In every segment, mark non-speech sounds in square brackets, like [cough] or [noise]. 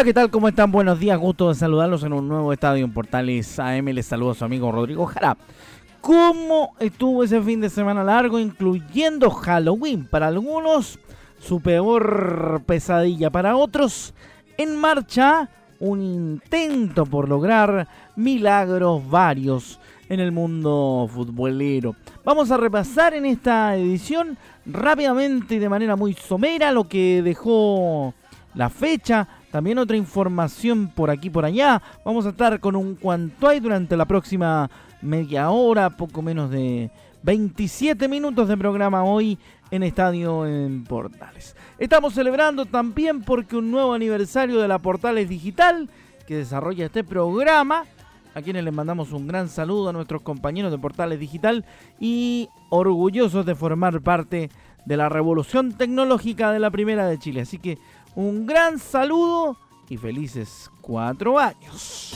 Hola, ¿qué tal? ¿Cómo están? Buenos días, gusto de saludarlos en un nuevo estadio en Portales AM. Les saludo a su amigo Rodrigo Jara. ¿Cómo estuvo ese fin de semana largo, incluyendo Halloween? Para algunos, su peor pesadilla. Para otros, en marcha, un intento por lograr milagros varios en el mundo futbolero. Vamos a repasar en esta edición rápidamente y de manera muy somera lo que dejó la fecha también otra información por aquí por allá. Vamos a estar con un cuanto hay durante la próxima media hora, poco menos de 27 minutos de programa hoy en Estadio en Portales. Estamos celebrando también porque un nuevo aniversario de la Portales Digital que desarrolla este programa, a quienes les mandamos un gran saludo a nuestros compañeros de Portales Digital y orgullosos de formar parte de la revolución tecnológica de la Primera de Chile. Así que un gran saludo y felices cuatro años.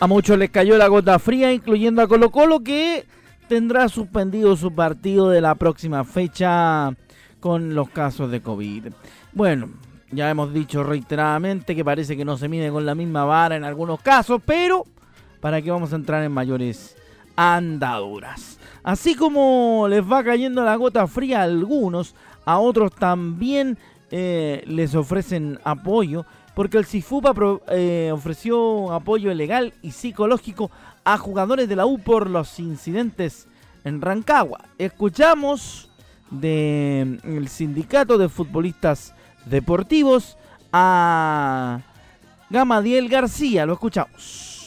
A muchos les cayó la gota fría, incluyendo a Colo Colo, que tendrá suspendido su partido de la próxima fecha con los casos de COVID. Bueno, ya hemos dicho reiteradamente que parece que no se mide con la misma vara en algunos casos, pero ¿para qué vamos a entrar en mayores andaduras. Así como les va cayendo la gota fría a algunos, a otros también eh, les ofrecen apoyo, porque el CIFUPA eh, ofreció apoyo legal y psicológico a jugadores de la U por los incidentes en Rancagua. Escuchamos del mm, sindicato de futbolistas deportivos a Gamadiel García, lo escuchamos.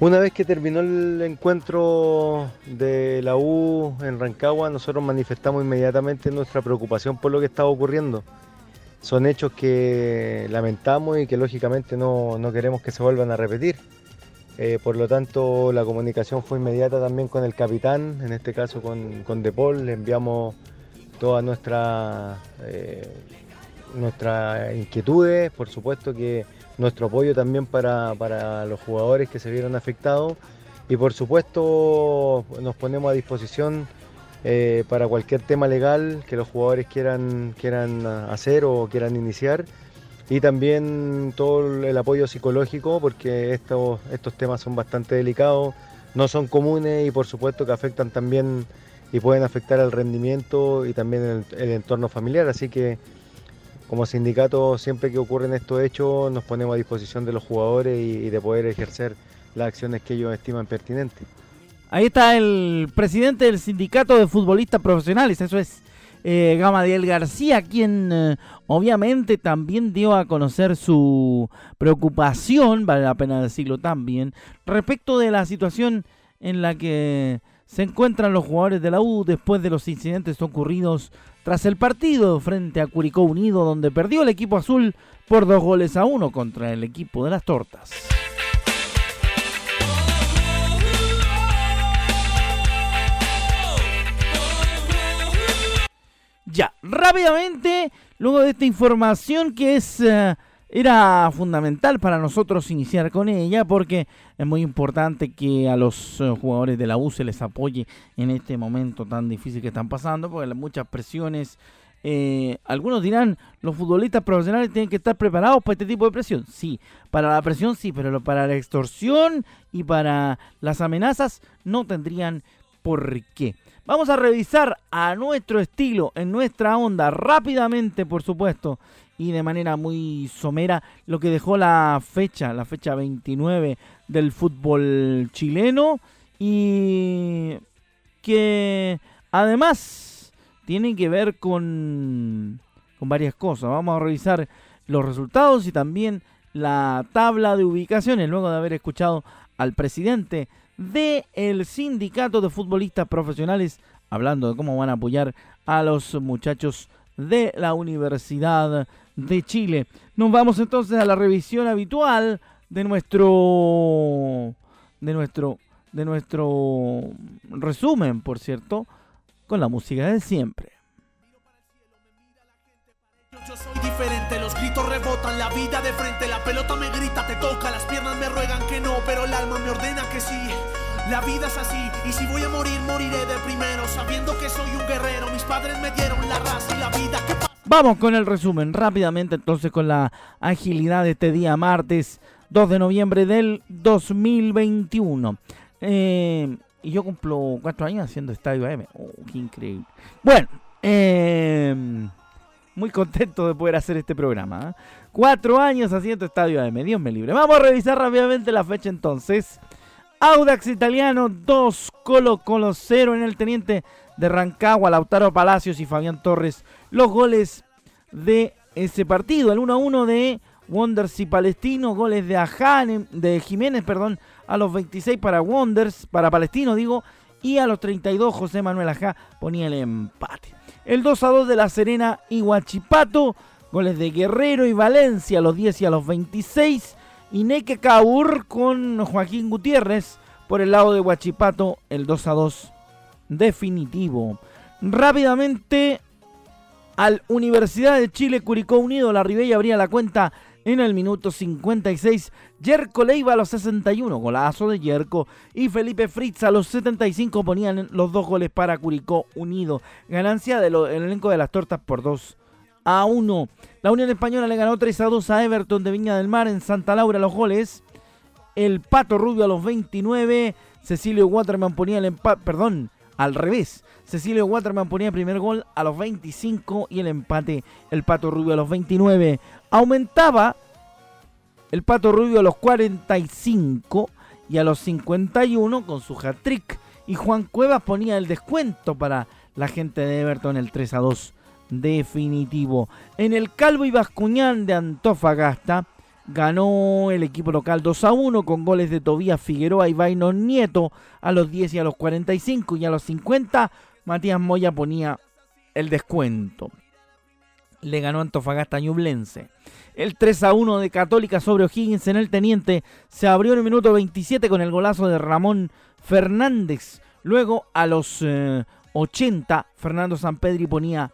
Una vez que terminó el encuentro de la U en Rancagua, nosotros manifestamos inmediatamente nuestra preocupación por lo que estaba ocurriendo. Son hechos que lamentamos y que lógicamente no, queremos que se vuelvan a repetir. Eh, por lo tanto, la comunicación fue inmediata también con el capitán, en este caso con, con Depol. Le enviamos todas nuestras, eh, nuestras inquietudes, por supuesto que nuestro apoyo también para, los jugadores que se vieron afectados. Y por supuesto nos ponemos a disposición eh, para cualquier tema legal que los jugadores quieran, quieran hacer o quieran iniciar. Y también todo el apoyo psicológico porque estos, estos temas son bastante delicados, no son comunes y por supuesto que afectan también y pueden afectar al rendimiento y también el entorno familiar, así que como sindicato, siempre que ocurren estos hechos, nos ponemos a disposición de los jugadores y, de poder ejercer las acciones que ellos estiman pertinentes. Ahí está el presidente del sindicato de futbolistas profesionales, eso es eh, Gamadiel García, quien eh, obviamente también dio a conocer su preocupación, vale la pena decirlo también, respecto de la situación en la que se encuentran los jugadores de la U después de los incidentes ocurridos tras el partido frente a Curicó Unido, donde perdió el equipo azul por dos goles a uno contra el equipo de las tortas. Ya, rápidamente, luego de esta información que es eh, era fundamental para nosotros iniciar con ella porque es muy importante que a los eh, jugadores de la U se les apoye en este momento tan difícil que están pasando, porque hay muchas presiones. Eh, algunos dirán, los futbolistas profesionales tienen que estar preparados para este tipo de presión. Sí, para la presión sí, pero para la extorsión y para las amenazas no tendrían por qué. Vamos a revisar a nuestro estilo, en nuestra onda, rápidamente, por supuesto, y de manera muy somera lo que dejó la fecha, la fecha 29 del fútbol chileno y que además tiene que ver con con varias cosas. Vamos a revisar los resultados y también la tabla de ubicaciones luego de haber escuchado al presidente del sindicato de futbolistas profesionales hablando de cómo van a apoyar a los muchachos de la Universidad de Chile. Nos vamos entonces a la revisión habitual de nuestro de nuestro de nuestro resumen, por cierto, con la música de siempre. Yo soy diferente, los gritos rebotan, la vida de frente, la pelota me grita, te toca, las piernas me ruegan que no, pero el alma me ordena que sí. La vida es así, y si voy a morir, moriré de primero, sabiendo que soy un guerrero, mis padres me dieron la raza y la vida que Vamos con el resumen rápidamente entonces con la agilidad de este día martes 2 de noviembre del 2021. Eh, y yo cumplo cuatro años haciendo Estadio AM. Oh, qué increíble. Bueno, eh, muy contento de poder hacer este programa. ¿eh? Cuatro años haciendo Estadio AM. Dios me libre. Vamos a revisar rápidamente la fecha entonces. Audax Italiano 2, Colo Colo 0 en el Teniente de Rancagua, Lautaro Palacios y Fabián Torres. Los goles de ese partido. El 1-1 de Wonders y Palestino, goles de Aján, de Jiménez, perdón, a los 26 para Wonders, para Palestino digo, y a los 32 José Manuel Ajá ponía el empate. El 2 a 2 de La Serena y Huachipato, goles de Guerrero y Valencia a los 10 y a los 26, y Neke Kaur con Joaquín Gutiérrez por el lado de Huachipato, el 2 a 2 definitivo. Rápidamente al Universidad de Chile Curicó Unido, la Ribella abría la cuenta en el minuto 56. Yerko Leiva a los 61, golazo de Yerko. Y Felipe Fritz a los 75 ponían los dos goles para Curicó Unido. Ganancia del elenco de las tortas por 2 a 1. La Unión Española le ganó 3 a 2 a Everton de Viña del Mar en Santa Laura los goles. El Pato Rubio a los 29. Cecilio Waterman ponía el empate, perdón, al revés. Cecilio Waterman ponía el primer gol a los 25 y el empate el Pato Rubio a los 29. Aumentaba el Pato Rubio a los 45 y a los 51 con su hat-trick. Y Juan Cuevas ponía el descuento para la gente de Everton el 3 a 2 definitivo. En el Calvo y Bascuñán de Antofagasta ganó el equipo local 2 a 1 con goles de Tobías Figueroa y Vaino Nieto a los 10 y a los 45 y a los 50 Matías Moya ponía el descuento. Le ganó Antofagasta Ñublense. El 3 a 1 de Católica sobre O'Higgins en el Teniente se abrió en el minuto 27 con el golazo de Ramón Fernández. Luego a los 80 eh, Fernando Sampedri ponía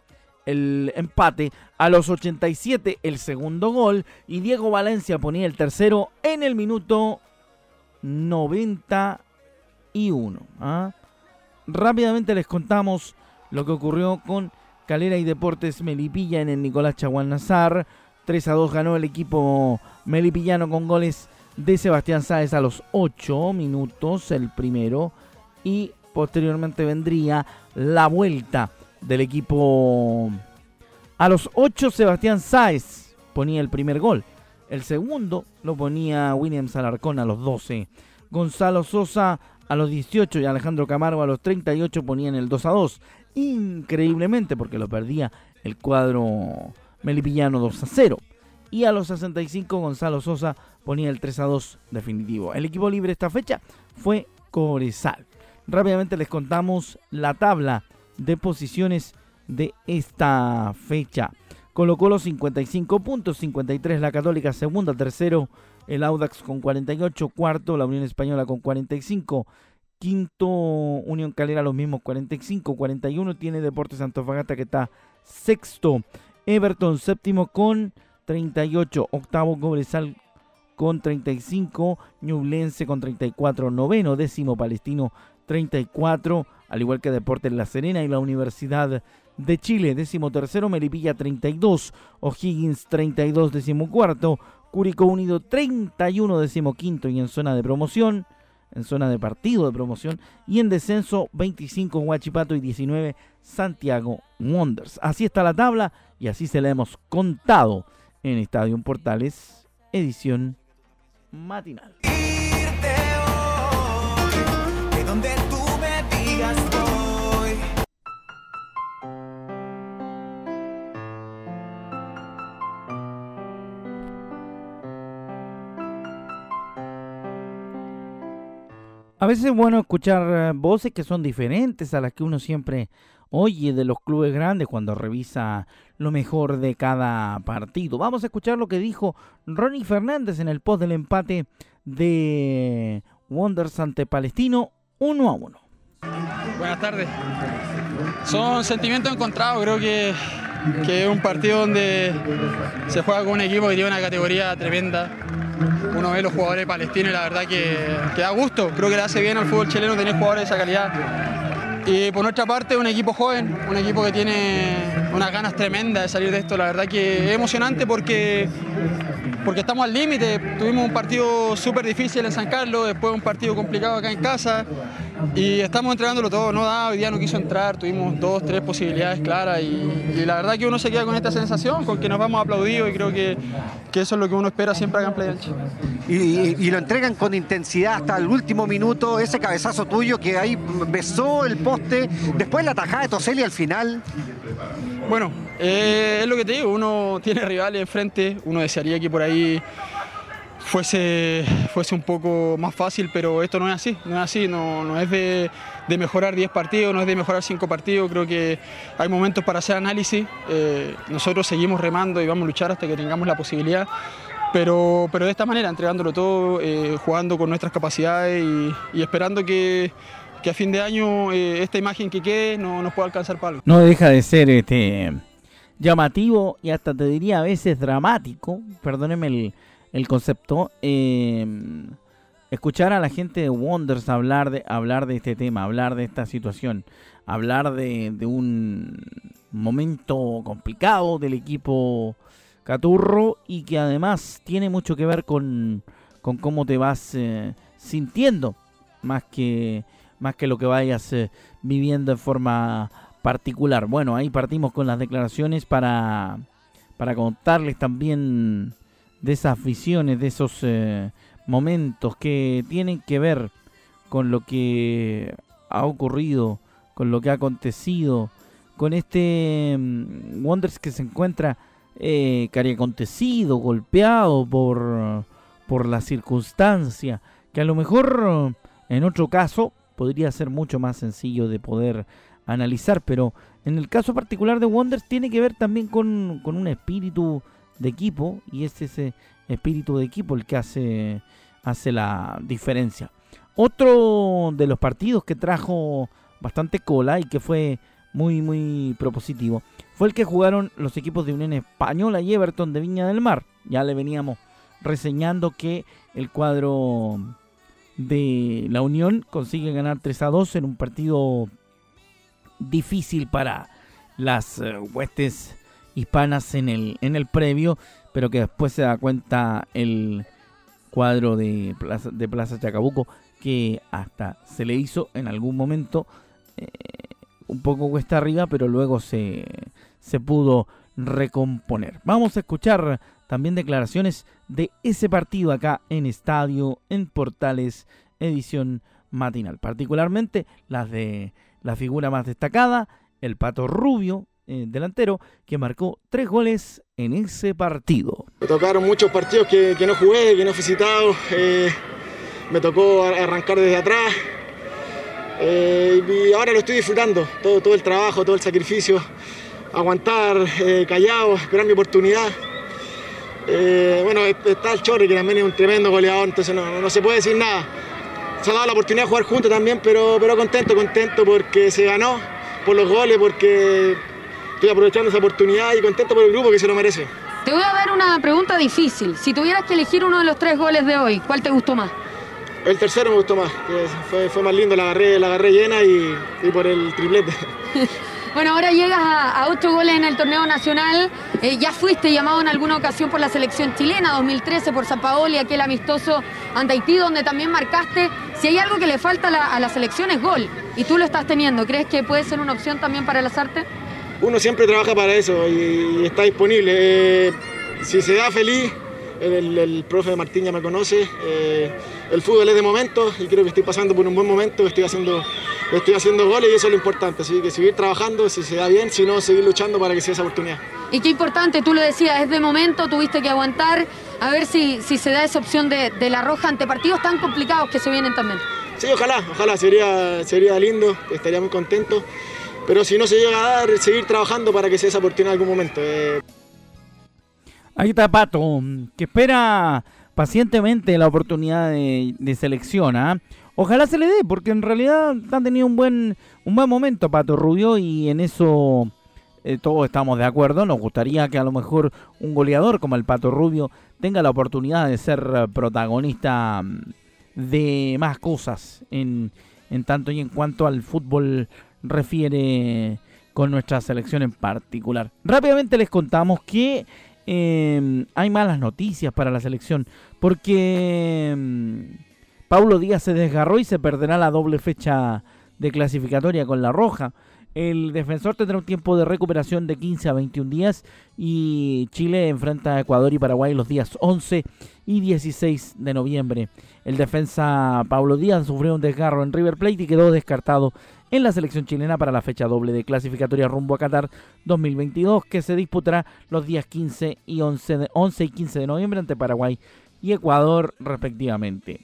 el empate. A los 87 el segundo gol. Y Diego Valencia ponía el tercero en el minuto 91. ¿ah? Rápidamente les contamos lo que ocurrió con Calera y Deportes Melipilla en el Nicolás Chaguán Nazar. 3 a 2 ganó el equipo melipillano con goles de Sebastián Sáez a los 8 minutos, el primero. Y posteriormente vendría la vuelta del equipo. A los 8 Sebastián Sáez ponía el primer gol. El segundo lo ponía Williams Alarcón a los 12. Gonzalo Sosa a los 18 y Alejandro Camargo a los 38 ponían el 2 a 2. Increíblemente porque lo perdía el cuadro melipillano 2 a 0. Y a los 65 Gonzalo Sosa ponía el 3 a 2 definitivo. El equipo libre esta fecha fue Corezal. Rápidamente les contamos la tabla de posiciones de esta fecha. Colocó los 55 puntos, 53 la Católica, segunda, tercero el Audax con 48, cuarto la Unión Española con 45, quinto Unión Calera los mismos 45, 41 tiene Deportes Antofagasta que está sexto, Everton séptimo con 38, octavo Cobresal con 35, Ñublense con 34, noveno, décimo Palestino 34, al igual que Deportes La Serena y la Universidad de Chile, décimo tercero, Melipilla 32, O'Higgins 32, décimo cuarto, Curicó Unido 31, décimo quinto y en zona de promoción, en zona de partido de promoción y en descenso 25 Huachipato y 19 Santiago Wonders. Así está la tabla y así se la hemos contado en Estadio Portales, edición matinal. A veces es bueno escuchar eh, voces que son diferentes a las que uno siempre oye de los clubes grandes cuando revisa lo mejor de cada partido. Vamos a escuchar lo que dijo Ronnie Fernández en el post del empate de Wonders ante Palestino 1 a 1. Buenas tardes. Son sentimientos encontrados, creo que, que es un partido donde se juega con un equipo que tiene una categoría tremenda uno ve los jugadores palestinos y la verdad que, que, da gusto. Creo que le hace bien al fútbol chileno tener jugadores de esa calidad. Y por nuestra parte, un equipo joven, un equipo que tiene unas ganas tremendas de salir de esto. La verdad que es emocionante porque, porque estamos al límite. Tuvimos un partido súper difícil en San Carlos, después un partido complicado acá en casa. Y estamos entregándolo todo, no da, hoy día no quiso entrar, tuvimos dos, tres posibilidades claras y, la verdad que uno se queda con esta sensación, con que nos vamos aplaudidos y creo que, que eso es lo que uno espera siempre acá en Playa y, y, lo entregan con intensidad hasta el último minuto, ese cabezazo tuyo que ahí besó el poste, después la tajada de Toseli al final. Bueno, eh, es lo que te digo, uno tiene rivales enfrente, uno desearía que por ahí fuese, fuese un poco más fácil, pero esto no es así, no es así, no, no es de, de, mejorar 10 partidos, no es de mejorar 5 partidos, creo que hay momentos para hacer análisis, eh, nosotros seguimos remando y vamos a luchar hasta que tengamos la posibilidad, pero, pero de esta manera, entregándolo todo, eh, jugando con nuestras capacidades y, esperando que, que, a fin de año eh, esta imagen que quede no, nos pueda alcanzar para. No deja de ser este llamativo y hasta te diría a veces dramático, perdóneme el el concepto. Eh, escuchar a la gente de Wonders hablar de, hablar de este tema, hablar de esta situación, hablar de, un momento complicado del equipo Caturro y que además tiene mucho que ver con, con cómo te vas eh, sintiendo, más que, más que lo que vayas eh, viviendo en forma particular. Bueno, ahí partimos con las declaraciones para, para contarles también de esas visiones, de esos eh, momentos que tienen que ver con lo que ha ocurrido, con lo que ha acontecido, con este mm, Wonders que se encuentra eh, acontecido, golpeado por, por la circunstancia, que a lo mejor en otro caso podría ser mucho más sencillo de poder analizar, pero en el caso particular de Wonders tiene que ver también con, con un espíritu de equipo y es ese espíritu de equipo el que hace, hace la diferencia. Otro de los partidos que trajo bastante cola y que fue muy muy propositivo fue el que jugaron los equipos de Unión Española y Everton de Viña del Mar. Ya le veníamos reseñando que el cuadro de la Unión consigue ganar 3 a 2 en un partido difícil para las eh, huestes hispanas en el, en el previo, pero que después se da cuenta el cuadro de Plaza, de Plaza Chacabuco que hasta se le hizo en algún momento eh, un poco cuesta arriba, pero luego se, se pudo recomponer. Vamos a escuchar también declaraciones de ese partido acá en Estadio, en Portales, edición matinal. Particularmente las de la figura más destacada, el Pato Rubio, eh, delantero, que marcó tres goles en ese partido. Me tocaron muchos partidos que, no jugué, que no he visitado. Eh, me tocó arrancar desde atrás. Eh, y ahora lo estoy disfrutando, todo, todo el trabajo, todo el sacrificio, aguantar callado, esperar mi oportunidad. bueno, está el Chorri, que también es un tremendo goleador, entonces no, no, se puede decir nada. Se ha dado la oportunidad de jugar juntos también, pero, pero contento, contento porque se ganó por los goles, porque estoy aprovechando esa oportunidad y contento por el grupo que se lo merece. Te voy a dar una pregunta difícil. Si tuvieras que elegir uno de los tres goles de hoy, ¿cuál te gustó más? El tercero me gustó más, fue, fue más lindo, la agarré, la agarré llena y, por el triplete. [laughs] Bueno, ahora llegas a, ocho goles en el torneo nacional. Eh, ya fuiste llamado en alguna ocasión por la selección chilena, 2013 por San Paoli, aquel amistoso ante Haití, donde también marcaste. Si hay algo que le falta a la, selección es gol, y tú lo estás teniendo. ¿Crees que puede ser una opción también para el Azarte? Uno siempre trabaja para eso y, está disponible. Eh, si se da feliz, el, profe Martín ya me conoce, eh, el fútbol es de momento y creo que estoy pasando por un buen momento, estoy haciendo, estoy haciendo goles y eso es lo importante, así que seguir trabajando, si se da bien, si no, seguir luchando para que sea esa oportunidad. Y qué importante, tú lo decías, es de momento, tuviste que aguantar, a ver si, si se da esa opción de, de la roja ante partidos tan complicados que se vienen también. Sí, ojalá, ojalá, sería, sería lindo, estaría muy contento. Pero si no se llega a dar, seguir trabajando para que sea esa oportunidad en algún momento. Eh. Ahí está Pato, que espera pacientemente la oportunidad de, selección. ¿ah? Ojalá se le dé, porque en realidad han tenido un buen, un buen momento Pato Rubio y en eso eh, todos estamos de acuerdo. Nos gustaría que a lo mejor un goleador como el Pato Rubio tenga la oportunidad de ser protagonista mm, de más cosas en, en tanto y en cuanto al fútbol refiere con nuestra selección en particular. Rápidamente les contamos que em, hay malas noticias para la selección porque em, Paulo Díaz se desgarró y se perderá la doble fecha de clasificatoria con la Roja. El defensor tendrá un tiempo de recuperación de 15 a 21 días y Chile enfrenta a Ecuador y Paraguay los días 11 y 16 de noviembre. El defensa Pablo Díaz sufrió un desgarro en River Plate y quedó descartado en la selección chilena para la fecha doble de clasificatoria rumbo a Qatar 2022 que se disputará los días 15 y 11, de, 11 y 15 de noviembre ante Paraguay y Ecuador respectivamente.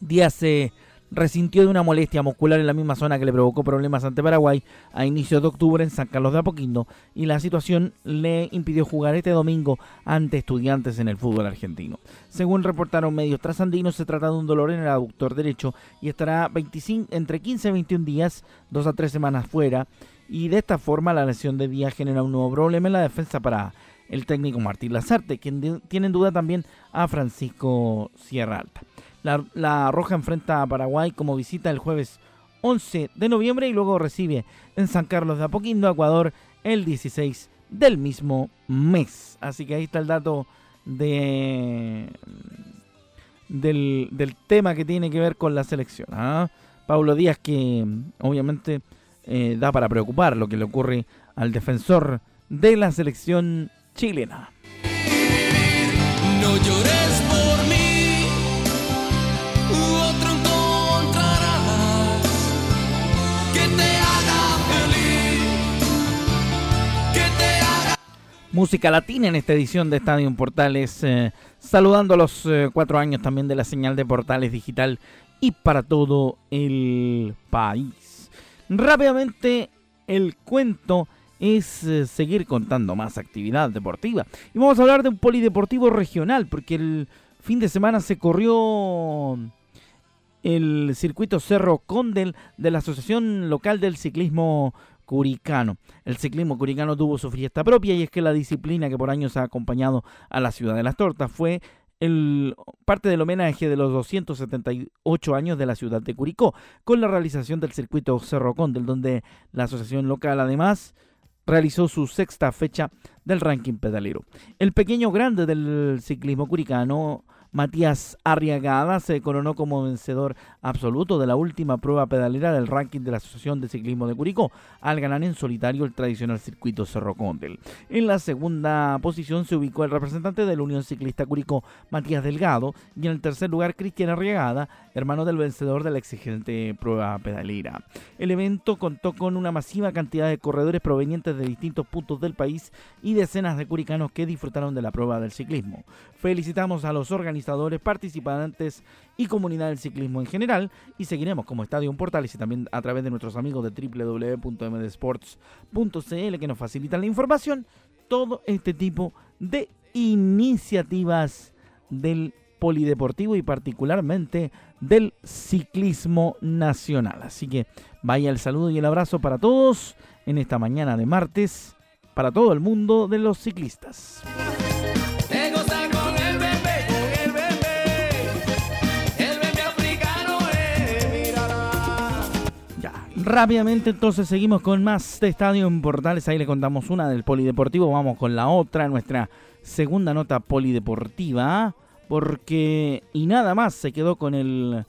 Díaz se resintió de una molestia muscular en la misma zona que le provocó problemas ante Paraguay a inicios de octubre en San Carlos de Apoquindo y la situación le impidió jugar este domingo ante estudiantes en el fútbol argentino. Según reportaron medios trasandinos, se trata de un dolor en el aductor derecho y estará 25, entre 15 y 21 días, dos a tres semanas fuera y de esta forma la lesión de día genera un nuevo problema en la defensa para el técnico Martín Lazarte, quien tiene en duda también a Francisco Sierra Alta. La, Roja enfrenta a Paraguay como visita el jueves 11 de noviembre y luego recibe en San Carlos de Apoquindo, Ecuador, el 16 del mismo mes. Así que ahí está el dato de del, tema que tiene que ver con la selección. ¿ah? Pablo Díaz que obviamente eh, da para preocupar lo que le ocurre al defensor de la selección chilena. No llores música latina en esta edición de Estadio Portales, eh, saludando a los eh, cuatro años también de la señal de Portales Digital y para todo el país. Rápidamente, el cuento es eh, seguir contando más actividad deportiva. Y vamos a hablar de un polideportivo regional, porque el fin de semana se corrió el circuito Cerro Condel de la Asociación Local del Ciclismo Curicano. El ciclismo curicano tuvo su fiesta propia y es que la disciplina que por años ha acompañado a la ciudad de las tortas fue el, parte del homenaje de los 278 años de la ciudad de Curicó, con la realización del circuito Cerro Condel, donde la asociación local además realizó su sexta fecha del ranking pedalero. El pequeño grande del ciclismo curicano Matías Arriagada se coronó como vencedor absoluto de la última prueba pedalera del ranking de la Asociación de Ciclismo de Curicó, al ganar en solitario el tradicional circuito Cerro Condel. En la segunda posición se ubicó el representante de la Unión Ciclista Curicó, Matías Delgado, y en el tercer lugar Cristian Arriagada, hermano del vencedor de la exigente prueba pedalera. El evento contó con una masiva cantidad de corredores provenientes de distintos puntos del país y decenas de curicanos que disfrutaron de la prueba del ciclismo. Felicitamos a los organizadores participantes y comunidad del ciclismo en general. Y seguiremos como Estadio Portales y también a través de nuestros amigos de www.mdsports.cl que nos facilitan la información. Todo este tipo de iniciativas del polideportivo y particularmente del ciclismo nacional. Así que vaya el saludo y el abrazo para todos en esta mañana de martes, para todo el mundo de los ciclistas. Rápidamente entonces seguimos con más de Estadio en Portales. Ahí le contamos una del Polideportivo. Vamos con la otra, nuestra segunda nota polideportiva. Porque y nada más se quedó con el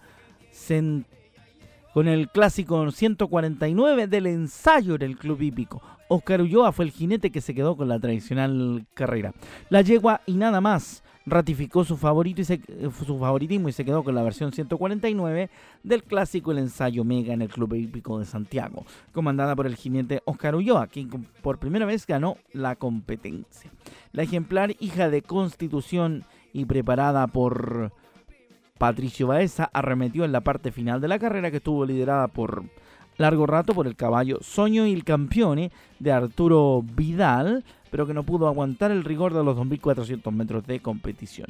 con el clásico 149 del ensayo del club hípico. Oscar Ulloa fue el jinete que se quedó con la tradicional carrera. La yegua y nada más ratificó su, favorito y eh, su favoritismo y se quedó con la versión 149 del clásico El Ensayo Mega en el Club Hípico de Santiago, comandada por el jinete Oscar Ulloa, quien por primera vez ganó la competencia. La ejemplar hija de Constitución y preparada por Patricio Baeza arremetió en la parte final de la carrera que estuvo liderada por largo rato por el caballo Soño y el Campione de Arturo Vidal, pero que no pudo aguantar el rigor de los 2.400 metros de competición.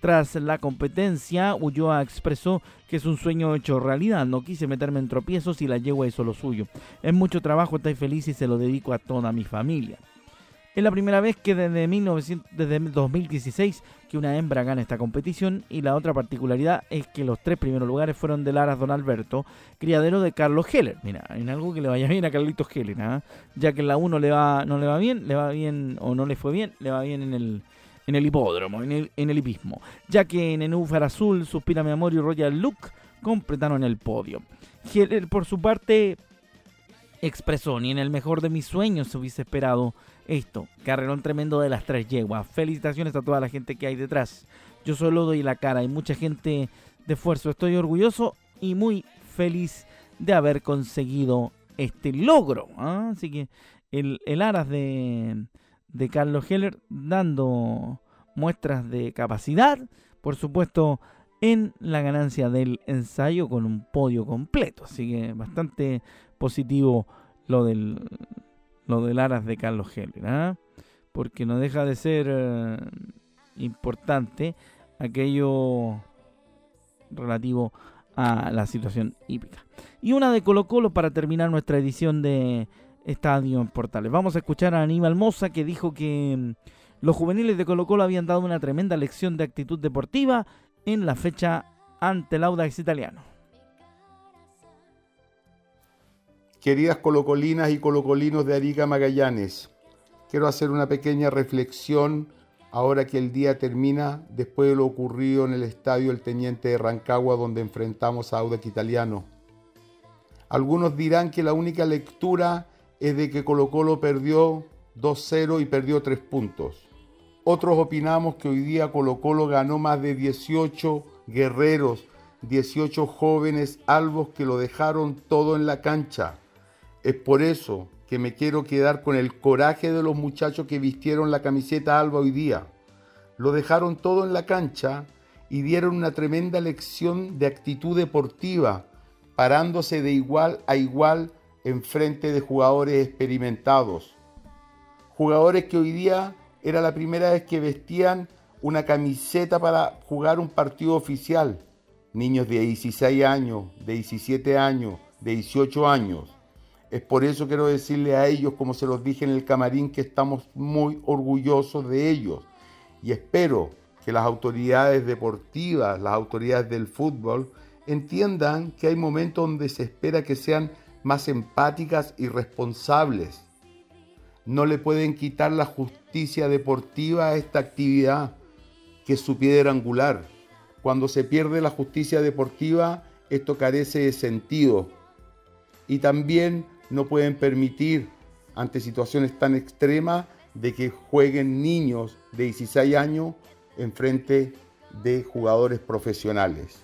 Tras la competencia, Ulloa expresó que es un sueño hecho realidad, no quise meterme en tropiezos y la yegua hizo lo suyo. Es mucho trabajo, estoy feliz y se lo dedico a toda mi familia. Es la primera vez que desde, 1900, desde 2016 que una hembra gana esta competición y la otra particularidad es que los tres primeros lugares fueron de Laras Don Alberto, criadero de Carlos Heller. Mira, en algo que le vaya bien a Carlitos Heller, ¿ah? ya que en la 1 le va, no le va bien, le va bien o no le fue bien, le va bien en el, en el hipódromo, en el, en el hipismo, ya que en Enúfar Azul, Suspira Mi Amor y Royal Look completaron el podio. Heller, por su parte, expresó, ni en el mejor de mis sueños se hubiese esperado esto. Carrerón tremendo de las tres yeguas. Felicitaciones a toda la gente que hay detrás. Yo solo doy la cara. Hay mucha gente de esfuerzo. Estoy orgulloso y muy feliz de haber conseguido este logro. ¿ah? Así que el, aras de, de Carlos Heller dando muestras de capacidad. Por supuesto, en la ganancia del ensayo con un podio completo. Así que bastante positivo lo del, lo del Aras de Carlos Heller, ¿ah? porque no deja de ser eh, importante aquello relativo a la situación hípica. Y una de Colo Colo para terminar nuestra edición de Estadio en Portales. Vamos a escuchar a Aníbal Moza que dijo que mm, los juveniles de Colo Colo habían dado una tremenda lección de actitud deportiva en la fecha ante el Audax italiano. Queridas colocolinas y colocolinos de Arica Magallanes, quiero hacer una pequeña reflexión ahora que el día termina después de lo ocurrido en el estadio El Teniente de Rancagua donde enfrentamos a Audax Italiano. Algunos dirán que la única lectura es de que Colo Colo perdió 2-0 y perdió 3 puntos. Otros opinamos que hoy día Colo Colo ganó más de 18 guerreros, 18 jóvenes albos que lo dejaron todo en la cancha. Es por eso que me quiero quedar con el coraje de los muchachos que vistieron la camiseta alba hoy día. Lo dejaron todo en la cancha y dieron una tremenda lección de actitud deportiva, parándose de igual a igual en frente de jugadores experimentados. Jugadores que hoy día era la primera vez que vestían una camiseta para jugar un partido oficial. Niños de 16 años, de 17 años, de 18 años. Es por eso quiero decirle a ellos, como se los dije en el camarín, que estamos muy orgullosos de ellos. Y espero que las autoridades deportivas, las autoridades del fútbol, entiendan que hay momentos donde se espera que sean más empáticas y responsables. No le pueden quitar la justicia deportiva a esta actividad, que es su piedra angular. Cuando se pierde la justicia deportiva, esto carece de sentido. Y también no pueden permitir ante situaciones tan extremas de que jueguen niños de 16 años en frente de jugadores profesionales.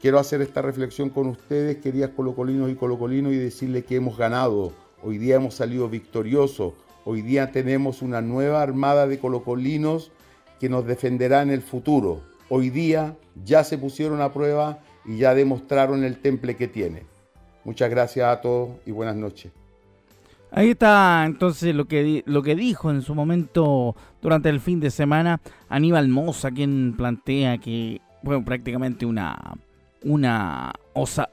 Quiero hacer esta reflexión con ustedes, queridas colocolinos y colocolinos, y decirles que hemos ganado. Hoy día hemos salido victoriosos. Hoy día tenemos una nueva armada de colocolinos que nos defenderá en el futuro. Hoy día ya se pusieron a prueba y ya demostraron el temple que tienen. Muchas gracias a todos y buenas noches. Ahí está entonces lo que, lo que dijo en su momento durante el fin de semana Aníbal Mosa, quien plantea que fue prácticamente una, una,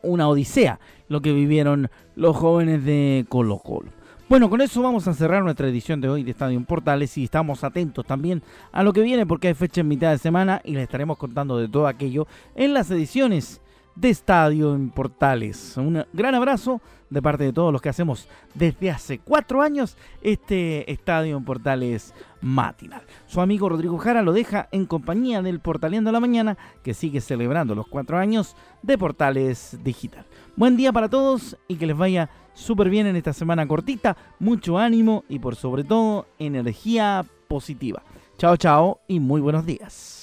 una odisea lo que vivieron los jóvenes de Colo Colo. Bueno, con eso vamos a cerrar nuestra edición de hoy de Estadio en Portales y estamos atentos también a lo que viene porque hay fecha en mitad de semana y les estaremos contando de todo aquello en las ediciones de Estadio en Portales. Un gran abrazo de parte de todos los que hacemos desde hace cuatro años este Estadio en Portales matinal. Su amigo Rodrigo Jara lo deja en compañía del Portaleando la Mañana que sigue celebrando los cuatro años de Portales Digital. Buen día para todos y que les vaya súper bien en esta semana cortita, mucho ánimo y por sobre todo energía positiva. Chao, chao y muy buenos días.